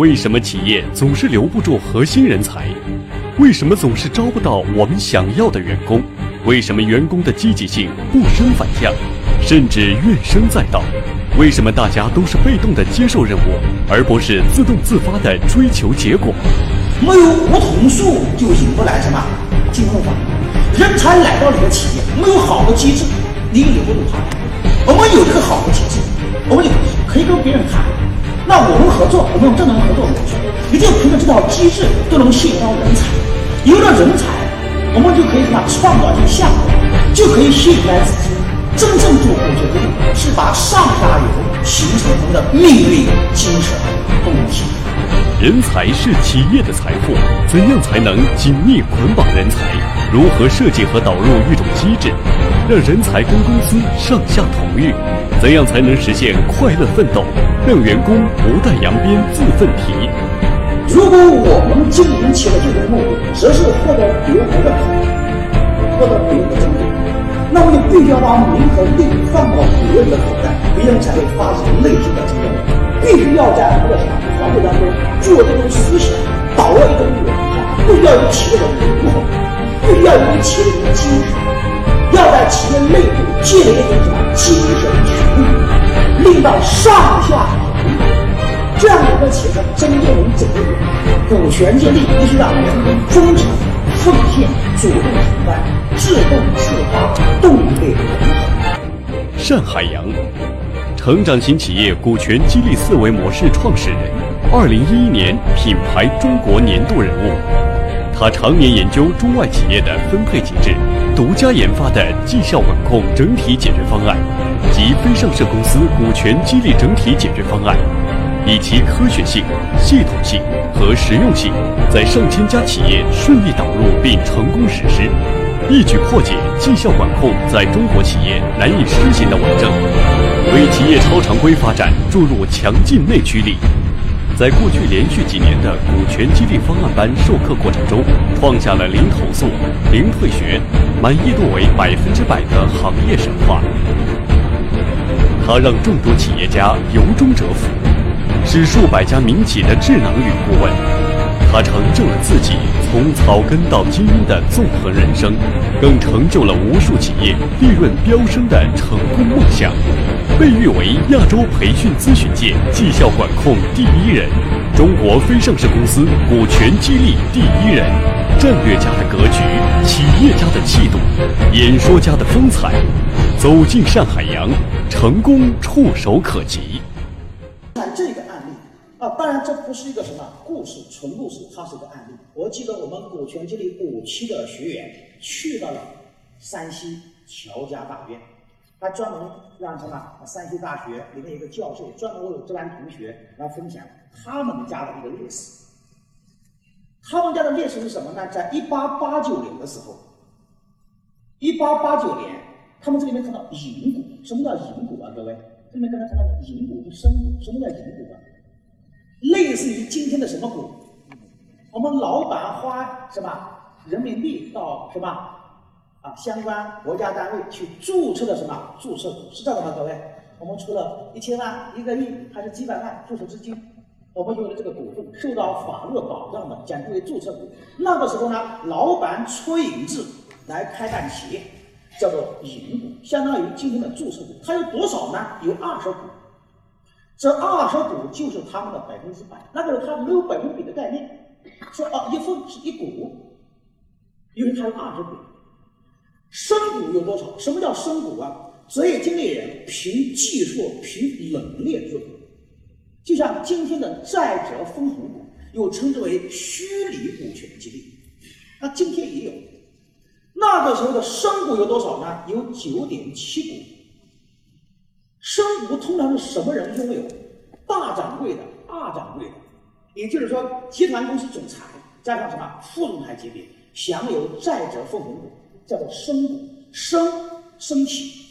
为什么企业总是留不住核心人才？为什么总是招不到我们想要的员工？为什么员工的积极性不升反降，甚至怨声载道？为什么大家都是被动的接受任务，而不是自动自发的追求结果？没有梧桐树就引不来什么金凤凰。人才来到你的企业，没有好的机制，你留不住他。我们有这个好的机制，我们就可以跟别人谈。那我们合作，我们用正能量合作模式，你就凭着这套机制都能吸引到人才。有了人才，我们就可以什么创造一些项目，就可以吸引来资金。真正做股权激励，是把上下游形成我们的命运精神共享。人才是企业的财富，怎样才能紧密捆绑人才？如何设计和导入一种机制，让人才跟公司上下同欲？怎样才能实现快乐奋斗？让员工不带扬鞭自奋蹄。如果我们经营企业的最终目的只是获得别人的认可，获得别人的尊重，那么就必须要把名和利放到别人的口袋，别人才会发自内心的尊重。必须要在我们的什么团队当中具有这种思想，把握一种文化，必须要有企业的灵魂，必须要有一企业的精神，要在企业内部建立一种什么精神群力，令到上下统一。这样一个企业才真正能走得远。股权激励必须让员工忠诚、奉献、主动承担、自动自发、动力平衡。单海洋，成长型企业股权激励思维模式创始人，二零一一年品牌中国年度人物。他常年研究中外企业的分配机制，独家研发的绩效管控整体解决方案及非上市公司股权激励整体解决方案，以其科学性、系统性和实用性，在上千家企业顺利导入并成功实施，一举破解绩效管控在中国企业难以施行的顽症，为企业超常规发展注入强劲内驱力。在过去连续几年的股权激励方案班授课过程中，创下了零投诉、零退学、满意度为百分之百的行业神话。他让众多企业家由衷折服，是数百家民企的智囊与顾问。他成就了自己从草根到精英的纵横人生，更成就了无数企业利润飙升的成功梦想。被誉为亚洲培训咨询界绩效管控第一人，中国非上市公司股权激励第一人，战略家的格局，企业家的气度，演说家的风采。走进上海洋，成功触手可及。记得我们股权激励五期的学员去到了山西乔家大院。他专门让什么？山西大学里面一个教授专门为这班同学来分享他们家的一个历史。他们家的历史是什么呢？在一八八九年的时候，一八八九年，他们这里面看到银股。什么叫银股啊？各位，这里面刚才看到银股是生股。什么叫银股啊？类似于今天的什么股？我们老板花什么人民币到什么？啊，相关国家单位去注册的什么注册股是这样的吗？各位，我们出了一千万、一个亿还是几百万注册资金，我们有了这个股份，受到法律保障的，简称为注册股。那个时候呢，老板出银子来开办企业，叫做银股，相当于今天的注册股。它有多少呢？有二十股，这二十股就是他们的百分之百。那个时候他没有百分比的概念，说哦一份是一股，因为它有二十股。深股有多少？什么叫深股啊？职业经理人凭技术、凭能力入股，就像今天的债者分红股，又称之为虚拟股权激励。那今天也有，那个时候的深股有多少呢？有九点七股。深股通常是什么人拥有？大掌柜的、二掌柜的，也就是说，集团公司总裁加上什么副总裁级别，享有在职分红股。叫做升股，升升起，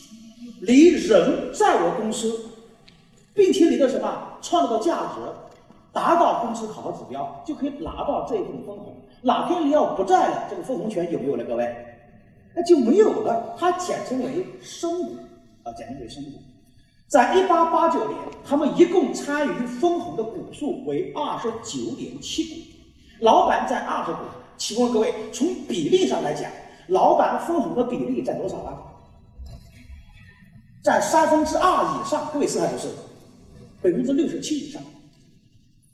你人在我公司，并且你的什么创造的价值达到公司考核指标，就可以拿到这一份分红。哪天你要不在了，这个分红权有没有了？各位，那就没有了。它简称为升股啊，简称为升股。在一八八九年，他们一共参与分红的股数为二十九点七股，老板占二十股。请问各位，从比例上来讲，老板分红的比例在多少呢？在三分之二以上。各位是还是？百分之六十七以上。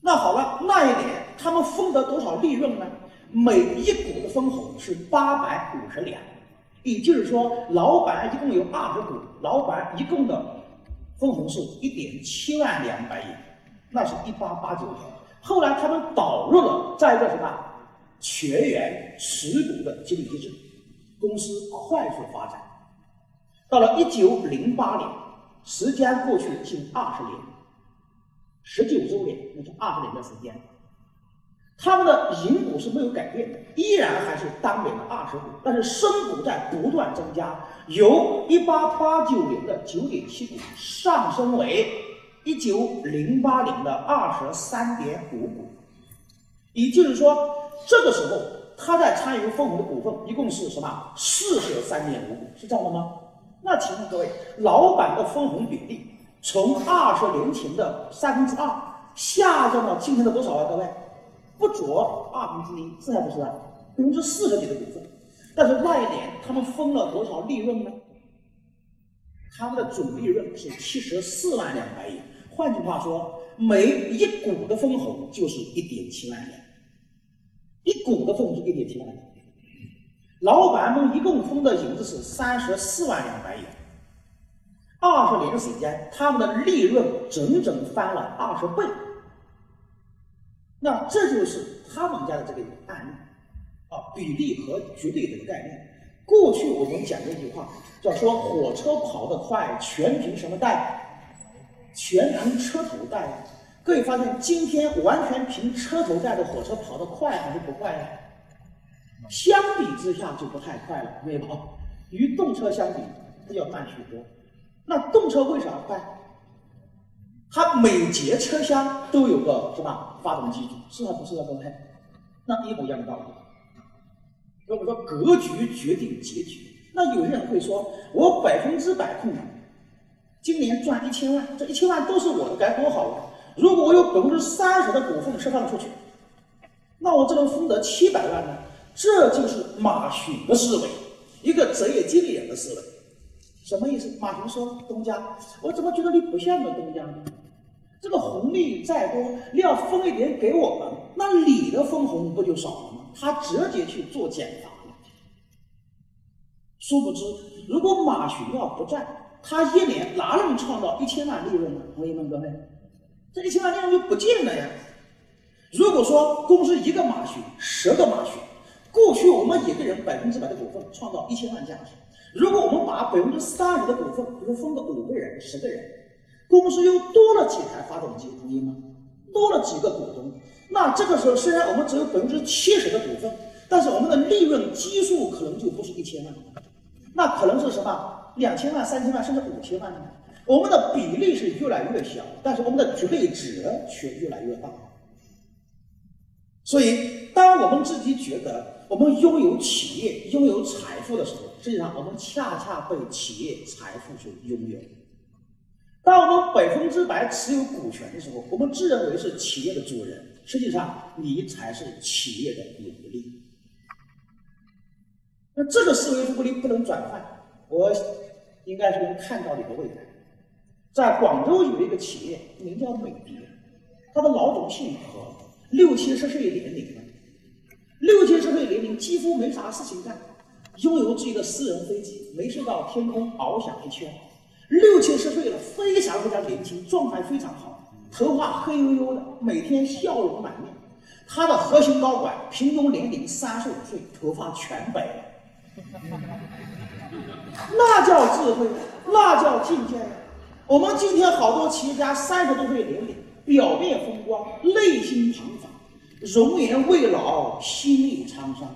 那好了，那一年他们分得多少利润呢？每一股的分红是八百五十两，也就是说，老板一共有二十股，老板一共的分红是一点七万两百亿，那是一八八九年。后来他们导入了在一个什么全员持股的激励机制，公司快速发展。到了一九零八年，时间过去近二十年。十九周年，那就二十年的时间。他们的盈股是没有改变的，依然还是当年的二十股，但是生股在不断增加，由一八八九年的九点七股上升为一九零八年的二十三点五股。也就是说，这个时候他在参与分红的股份一共是什么？四十三点五股，是这样的吗？那请问各位，老板的分红比例？从二十年前的三分之二下降到今天的多少啊？各位，不足二分之一，是还不是啊？百分之四十几的股份，但是那一年他们分了多少利润呢？他们的总利润是七十四万两白银，换句话说，每一股的分红就是一点七万两，一股的分红是一点七万两。老板们一共分的银子是三十四万两白银。二十年的时间，他们的利润整整翻了二十倍。那这就是他们家的这个案例啊，比例和绝对的概念。过去我们讲的一句话叫说，火车跑得快，全凭什么带？全凭车头带。各位发现，今天完全凭车头带的火车跑得快还是不快呀？相比之下就不太快了，没有？与动车相比，它要慢许多。那动车为啥快？它每节车厢都有个什么发动机组，是还不是啊？各位，那一模一样的道理。我们说格局决定结局，那有些人会说，我百分之百控股，今年赚一千万，这一千万都是我的，该多好啊！如果我有百分之三十的股份释放出去，那我这能分得七百万呢？这就是马群的思维，一个职业经理人的思维。什么意思？马云说：“东家，我怎么觉得你不像个东家呢？这个红利再多，你要分一点给我们，那你的分红不就少了吗？”他直接去做减法了。殊不知，如果马群要不在，他一年哪能创造一千万利润呢？同学们，各位，这一千万利润就不见了呀。如果说公司一个马群，十个马群，过去我们一个人百分之百的股份创造一千万价值。如果我们把百分之三十的股份，比如分个五个人、十个人，公司又多了几台发动机，同意吗？多了几个股东，那这个时候虽然我们只有百分之七十的股份，但是我们的利润基数可能就不是一千万，那可能是什么两千万、三千万，甚至五千万呢？我们的比例是越来越小，但是我们的绝对值却越来越大。所以，当我们自己觉得，我们拥有企业、拥有财富的时候，实际上我们恰恰被企业财富所拥有。当我们百分之百持有股权的时候，我们自认为是企业的主人，实际上你才是企业的奴隶。那这个思维如果你不能转换，我应该是能看到你的未来。在广州有一个企业，名叫美的，他的老总姓何，六七十岁年龄了。六七十岁年龄几乎没啥事情干，拥有自己的私人飞机，没事到天空翱翔一圈。六七十岁了，非常非常年轻，状态非常好，头发黑黝黝的，每天笑容满面。他的核心高管平均年龄三十五岁，头发全白了，那叫智慧，那叫境界呀！我们今天好多企业家三十多岁年龄，表面风光，内心彷徨。容颜未老，心力沧桑，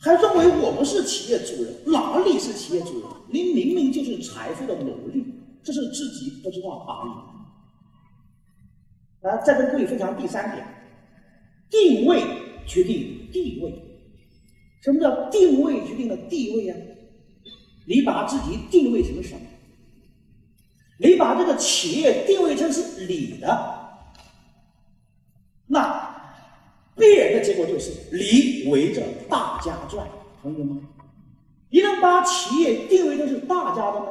还认为我们是企业主人？哪里是企业主人？您明明就是财富的奴隶，这是自己不知道而已。来，再跟各位分享第三点：定位决定地位。什么叫定位决定了地位啊？你把自己定位成什么？你把这个企业定位成是你的，那必然的结果就是你围着大家转，同意吗？你能把企业定位成是大家的呢，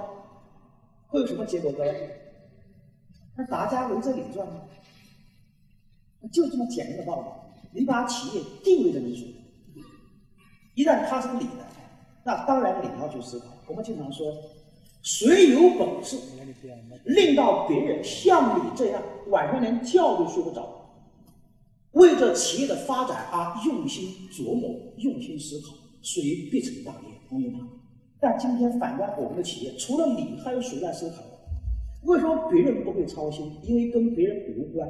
会有什么结果？各位？那大家围着你转吗？就这么简单的道理。你把企业定位成是谁？一旦它是你的，那当然你要去思考。我们经常说，谁有本事令到别人像你这样晚上连觉都睡不着，为这企业的发展而用心琢磨、用心思考，谁必成大业，同意吗？但今天反观我们的企业，除了你，还有谁在思考？为什么别人不会操心？因为跟别人无关。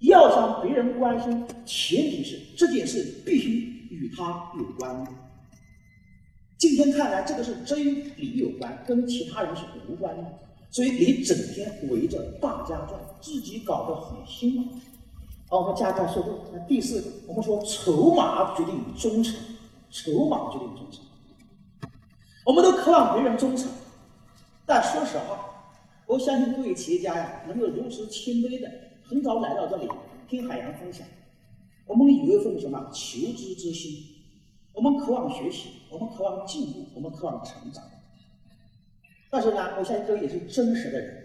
要想别人关心，前提是这件事必须与他有关。今天看来，这个是真与你有关，跟其他人是无关的。所以你整天围着大家转，自己搞得很辛苦。好，我们加快速度。那第四，我们说筹码决定忠诚，筹码决定忠诚。我们都渴望别人忠诚，但说实话。我相信各位企业家呀，能够如此谦卑的很早来到这里听海洋分享，我们有一份什么求知之心，我们渴望学习，我们渴望进步，我们渴望成长。但是呢，我相信各位也是真实的人，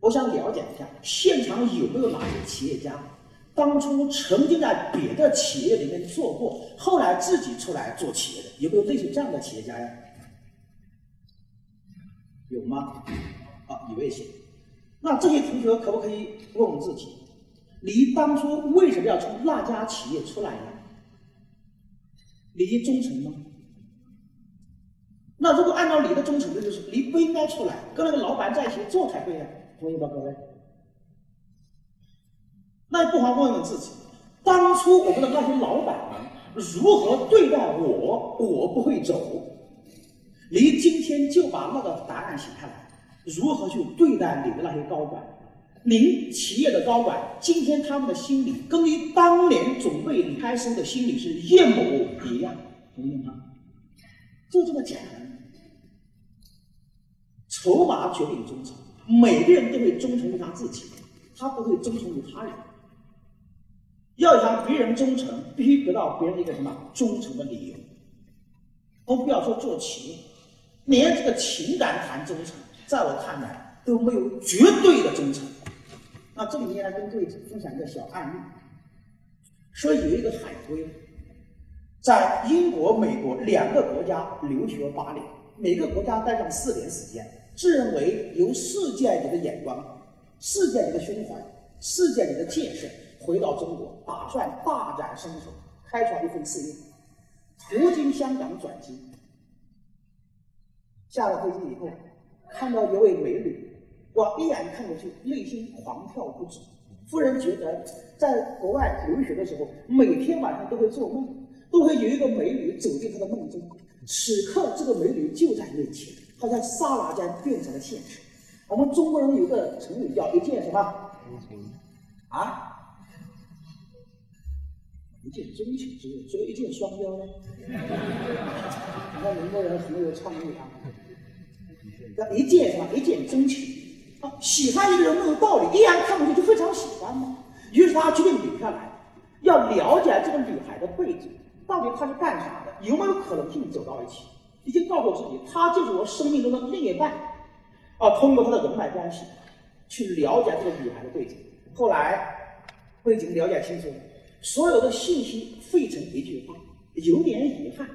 我想了解一下现场有没有哪些企业家，当初曾经在别的企业里面做过，后来自己出来做企业的，有没有类似这样的企业家呀？有吗？啊，有一些。那这些同学可不可以问问自己：你当初为什么要从那家企业出来呢？你忠诚吗？那如果按照你的忠诚，那就是你不应该出来，跟那个老板在一起做才对呀，同意吧，各位？那不妨问问自己：当初我们的那些老板们如何对待我？我不会走。你今天就把那个答案写下来。如何去对待你的那些高管？您企业的高管，今天他们的心理跟你当年准备离开时的心理是一模一样，同意吗？就这么简单。筹码决定忠诚，每个人都会忠诚于他自己，他不会忠诚于他人。要想别人忠诚，必须得到别人一个什么忠诚的理由。我们不要说做企业，连这个情感谈忠诚。在我看来都没有绝对的忠诚。那这里面呢跟各位分享一个小案例，说有一个海归，在英国、美国两个国家留学八年，每个国家待上四年时间，自认为有世界级的眼光、世界级的胸怀、世界级的见识，回到中国，打算大展身手，开创一份事业，途经香港转机，下了飞机以后。看到一位美女，我一眼看过去，内心狂跳不止。夫人觉得，在国外留学的时候，每天晚上都会做梦，都会有一个美女走进他的梦中。此刻，这个美女就在面前，好像刹那间变成了现实。我们中国人有个成语叫“一见什么”？啊？一见钟情，是不是？所以一箭双雕呢？你看宁波人很有创意啊。一见什么？一见钟情啊！喜欢一个人没有道理，一眼看过去就非常喜欢吗？于是他决定留下来，要了解这个女孩的背景，到底她是干啥的？有没有可能性走到一起？已经告诉自己，她就是我生命中的另一半。啊，通过她的人脉关系去了解这个女孩的背景。后来背景了解清楚了，所有的信息汇成一句话：有点遗憾，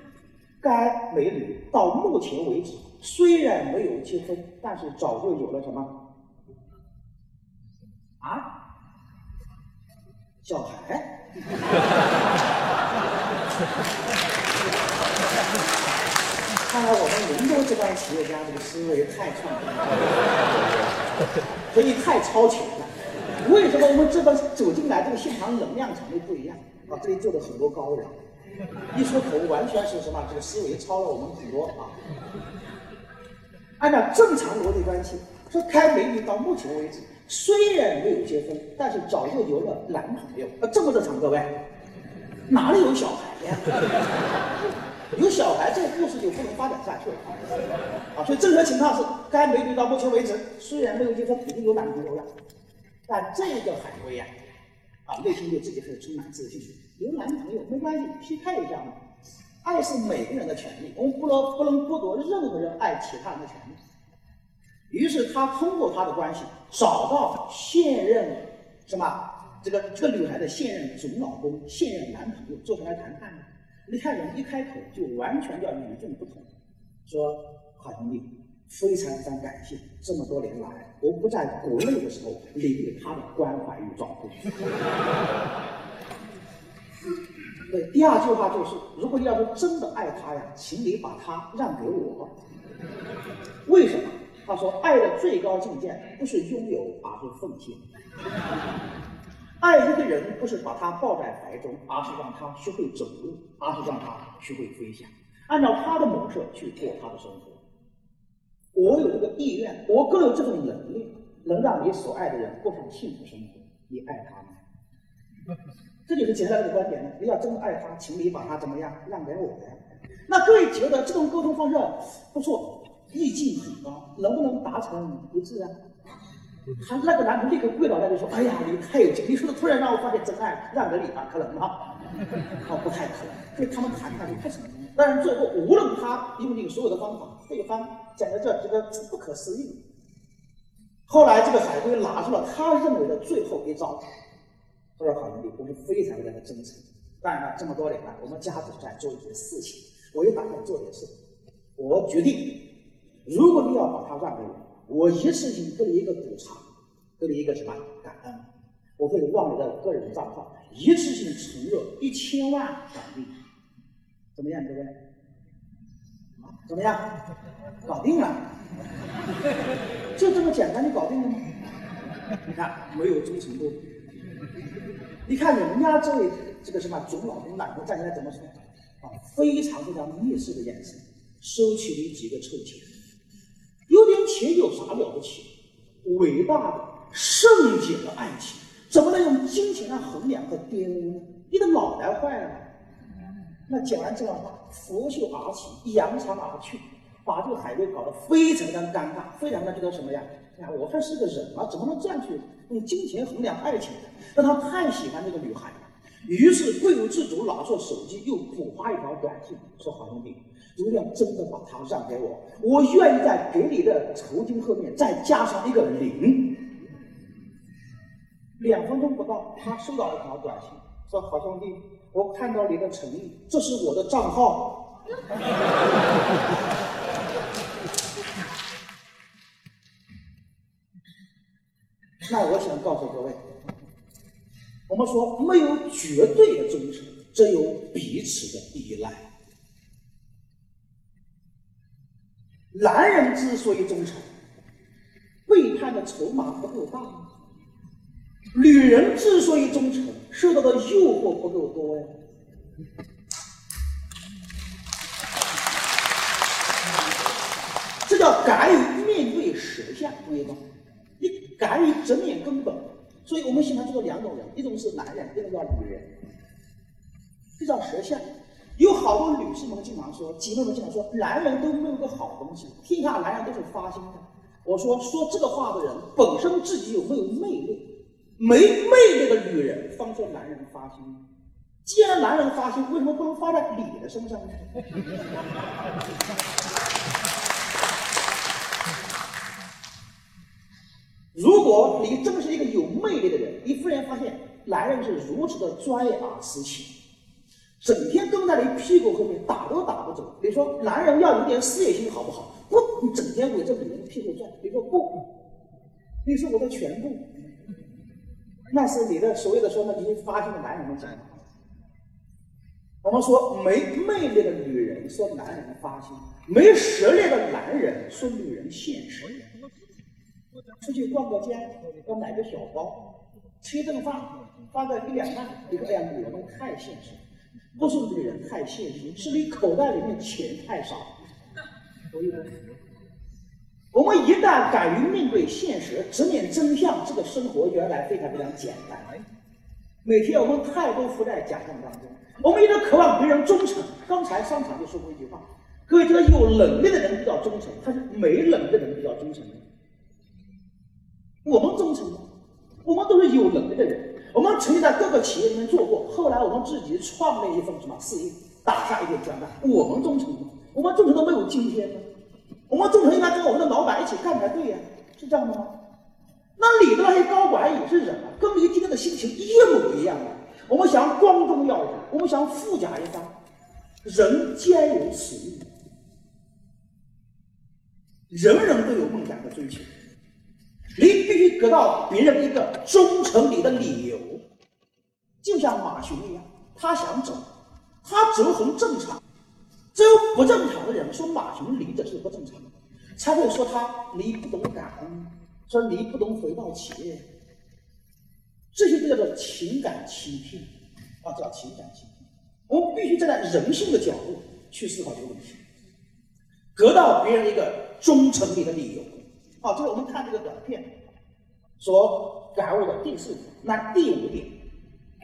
该美女到目前为止。虽然没有结婚，但是早就有了什么啊？小孩。看来我们宁波这帮企业家这个思维太创新了，所以太超前了。为什么我们这帮走进来这个现场能量场都不一样？啊，这里坐了很多高人，一出口完全是什么？这个思维超了我们很多啊。按照正常逻辑关系，说开美女到目前为止虽然没有结婚，但是早就有了男朋友，啊，这么正常，各位，哪里有小孩呀？有小孩，这个故事就不能发展下去了啊！所以正常情况是，该美女到目前为止虽然没有结婚，已经有男朋友了，但这个海龟呀，啊，内心对自己还是充满自信。有男朋友没关系，劈开一下嘛。爱是每个人的权利，我们不能不能剥夺任何人爱其他人的权利。于是他通过他的关系找到现任什么这个这个女孩的现任准老公、现任男朋友坐下来谈判。你看人一开口就完全叫与众不同，说好兄弟，非常非常感谢这么多年来我不在国内的时候你对他的关怀与照顾。对，第二句话就是，如果你要是真的爱他呀，请你把他让给我。为什么？他说，爱的最高境界不是拥有，而是奉献。爱一个人不是把他抱在怀中，而是让他学会走路，而是让他学会飞翔，按照他的模式去过他的生活。我有这个意愿，我更有这种能力，能让你所爱的人过上幸福生活。你爱他吗？这就是简单的观点了。你要真爱他，请你把他怎么样让给我呀？那各位觉得这种沟通方式不错，意境很高，能不能达成一致啊？他那个男朋友立刻跪倒在地说：“哎呀，你太有劲！你说的突然让我发现真爱，让给你啊，可能吗？哦，不太可能。所以他们谈下去太成功。但是最后，无论他用尽所有的方法，对方讲的这觉得不可思议。后来，这个海龟拿出了他认为的最后一招。他说：‘好兄弟，我们非常非常的真诚。当然了，这么多年了，我们家族在做一些事情，我也打算做点事。我决定，如果你要把它让给我。’”我一次性给你一个补偿，给你一个什么感恩？我会往你的个人账号一次性存入一千万港币，怎么样，各位？怎么样？搞定了？就这么简单就搞定了吗？你看，没有忠诚度。你看人家这位这个什么总老公懒得站起来怎么说？啊，非常非常蔑视的眼神，收起你几个臭钱。有点钱有啥了不起？伟大的、圣洁的爱情，怎么能用金钱来衡量和玷污呢？你的脑袋坏了！那讲完这段话，拂袖而起，扬长而去，把这个海龟搞得非常的尴尬，非常的这个什么呀？呀，我还是个人啊，怎么能这样去用金钱衡量爱情但？他太喜欢这个女孩，于是不由自主拿出手机，又补发一条短信，说：“好兄弟。”如要真的把她让给我，我愿意在给你的酬金后面再加上一个零。两分钟不到，他收到一条短信，说：“好兄弟，我看到你的诚意，这是我的账号。那我想告诉各位，我们说没有绝对的忠诚，只有彼此的依赖。男人之所以忠诚，背叛的筹码不够大；女人之所以忠诚，受到的诱惑不够多呀。这叫敢于面对实相，同意吗？敢于直面根本。所以我们喜欢做两种人：一种是男人，一种叫女人。这叫舌相。有好多女士们经常说，姐妹们经常说，男人都没有个好东西，天下男人都是花心的。我说，说这个话的人本身自己有没有魅力？没魅力的女人方说男人花心。既然男人花心，为什么不能发在你的身上呢？如你真是一个有魅力的人，你忽然发现男人是如此的专业而痴情。整天跟在你屁股后面打都打不走。你说男人要有点事业心好不好？不，你整天围着女人屁股转。你说不，你是我的全部。那是你的所谓的说那些发心的男人们讲。我们说没魅力的女人说男人发心，没实力的男人说女人现实。出去逛个街，要买个小包，吃一顿饭花个一两万，你说哎呀，女人们太现实。不是女人太现实，是你口袋里面钱太少。所以呢，我们一旦敢于面对现实，直面真相，这个生活原来非常非常简单。每天我们太多浮在假象当中，我们一直渴望别人忠诚。刚才商场就说过一句话：各位觉得有能力的人比较忠诚，还是没能力的人比较忠诚呢？我们忠诚吗？我们都是有能力的人，我们曾经在各个企业里面做过，后来我们自己创立一份什么事业，打下一片江山。我们忠诚吗？我们忠诚都没有今天呢。我们忠诚应该跟我们的老板一起干才对呀，是这样的吗？那里的那些高管也是人啊，跟你今天的心情一模一样啊。我们想光宗耀祖，我们想富甲一方，人皆有此欲，人人都有梦想和追求。你必须得到别人一个忠诚你的理由，就像马熊一样，他想走，他走很正常。只有不正常的人说马熊离的是不正常，才会说他你不懂感恩，说你不懂回报企业，这些都叫做情感欺骗啊，叫情感欺骗。我们必须站在人性的角度去思考这个问题，得到别人一个忠诚你的理由。好，这是我们看这个短片所感悟的第四点。那第五点，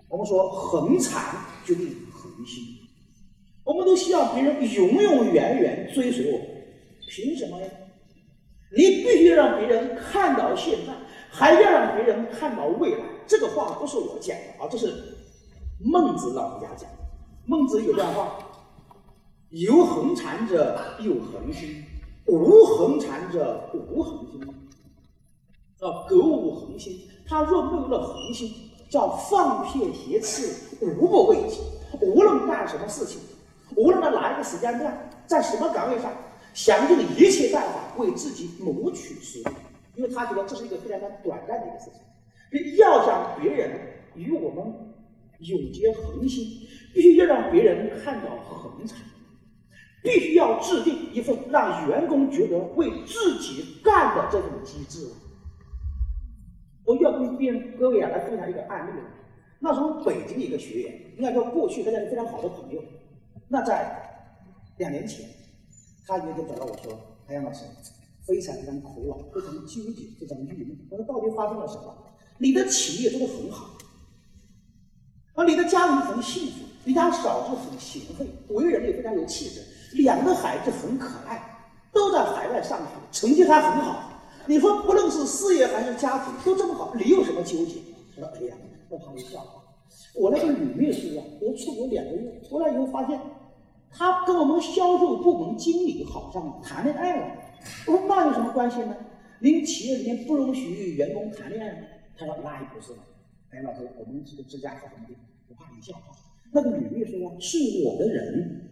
我们说恒残决定恒心。我们都希望别人永永远远追随我，凭什么呀？你必须让别人看到现在，还要让别人看到未来。这个话不是我讲的啊，这是孟子老人家讲的。孟子有段话：有恒产者有恒心。无恒产者无恒心，啊，格物恒心。他若没有了恒心，叫放撇邪刺，无不畏惧。无论干什么事情，无论在哪一个时间段，在什么岗位上，想尽一切办法为自己谋取实利，因为他觉得这是一个非常非常短暂的一个事情。要想别人与我们永结恒心，必须要让别人看到恒产。必须要制定一份让员工觉得为自己干的这种机制。我要跟别人各位啊来分享一个案例。那时候北京的一个学员，应该说过去大家是非常好的朋友。那在两年前，他一就找到我说：“海洋老师，非常非常苦恼，非常纠结，非常郁闷。我说到底发生了什么？你的企业做得很好，而你的家人很幸福，你家嫂子很贤惠，为人也非常有气质。”两个孩子很可爱，都在海外上学，成绩还很好。你说不论是事业还是家庭都这么好，你有什么纠结？他说：“哎呀，我怕你笑话，我那个女秘书啊，我出国两个月，回来以后发现，她跟我们销售部门经理好像谈恋爱了。我说那有什么关系呢？您企业里面不容许员工谈恋爱吗？他说那也不是了。哎，老师，我们是个自家小团队，我怕你笑话。那个女秘书啊，是我的人。”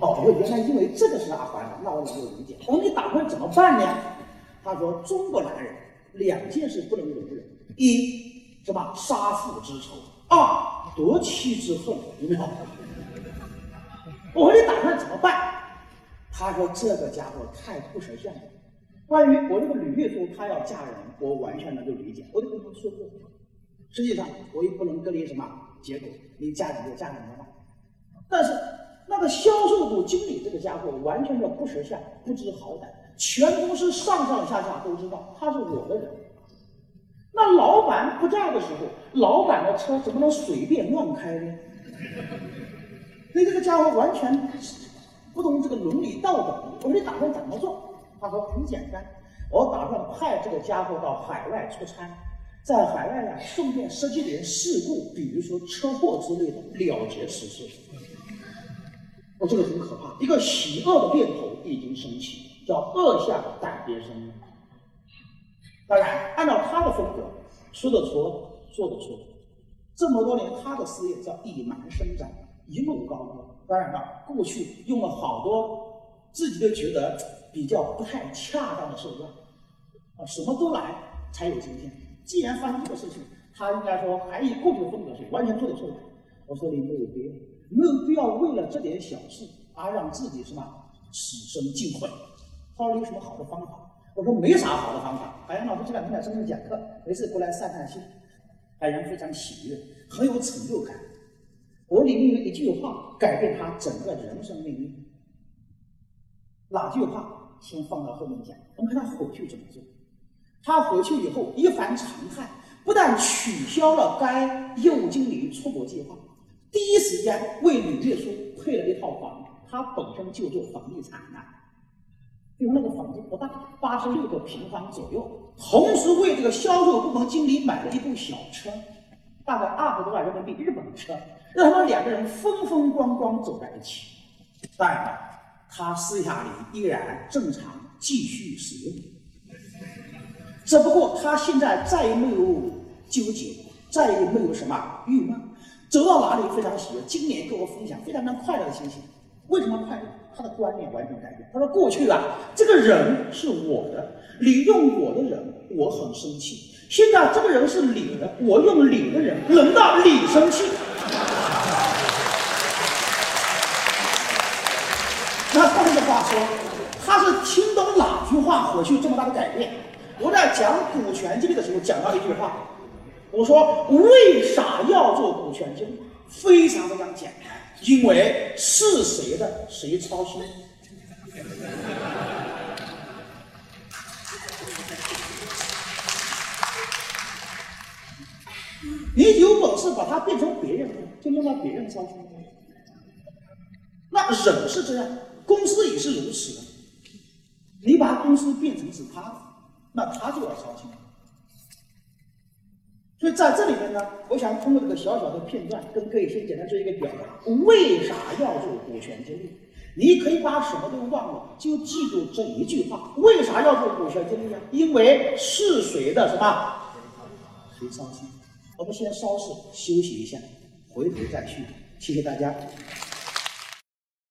哦，我原来因为这个是阿环的，那我能够理解。我说你打算怎么办呢？他说中国男人两件事不能容忍：一什么杀父之仇，二夺妻之恨，有没有？我说你打算怎么办？他说这个家伙太不识相了。关于我这个女秘书她要嫁人，我完全能够理解。我就跟他说过，实际上我也不能跟你什么结果，你嫁人就嫁人了嘛。但是。那个销售部经理这个家伙完全的不识相，不知好歹，全公司上上下下都知道他是我的人。那老板不在的时候，老板的车怎么能随便乱开呢？所以这个家伙完全不懂这个伦理道德。我说你打算怎么做？他说很简单，我打算派这个家伙到海外出差，在海外呀顺便设计点事故，比如说车祸之类的，了结此事。哦，这个很可怕，一个邪恶的念头已经升起，叫恶向胆边生。当然，按照他的风格，说的错，做的错。这么多年，他的事业叫野蛮生长，一路高歌。当然了，过去用了好多自己都觉得比较不太恰当的手段，啊，什么都来才有今天。既然发生这个事情，他应该说还以过去的风格是完全做得错的。我说你没有必要。没有必要为了这点小事而让自己什么此生尽毁。他说有什么好的方法？我说没啥好的方法。海洋老师这两天在深圳讲课，没事过来散散心。海洋非常喜悦，很有成就感。我里面有一句话改变他整个人生命运。哪句话？先放到后面讲。我们看他回去怎么做。他回去以后一番常态，不但取消了该业务经理出国计划，第一时间为吕秘书配了一套房，他本身就做房地产的，因为那个房子不大，八十六个平方左右，同时为这个销售部门经理买了一部小车，大概二十多万人民币日本车，让他们两个人风风光光走在一起。当然，他私下里依然正常继续使用。只不过他现在再也没有纠结，再也没有什么郁闷，走到哪里非常喜悦。今年跟我分享非常非常快乐的心情。为什么快乐？他的观念完全改变。他说：“过去啊，这个人是我的，你用我的人，我很生气。现在这个人是你的，我用你的人，轮到你生气。”那换句话说，他是听懂哪句话，回去这么大的改变？我在讲股权激励的时候讲到一句话，我说为啥要做股权激励？非常非常简单，因为是谁的谁操心。你有本事把它变成别人的，就弄到别人操心。那人是这样，公司也是如此。你把公司变成是他的。那他就要操心，所以在这里面呢，我想通过这个小小的片段，跟各位先简单做一个表达：为啥要做股权激励？你可以把什么都忘了，就记住这一句话：为啥要做股权激励啊？因为是谁的什么？谁伤心？我们先稍事休息一下，回头再续。谢谢大家。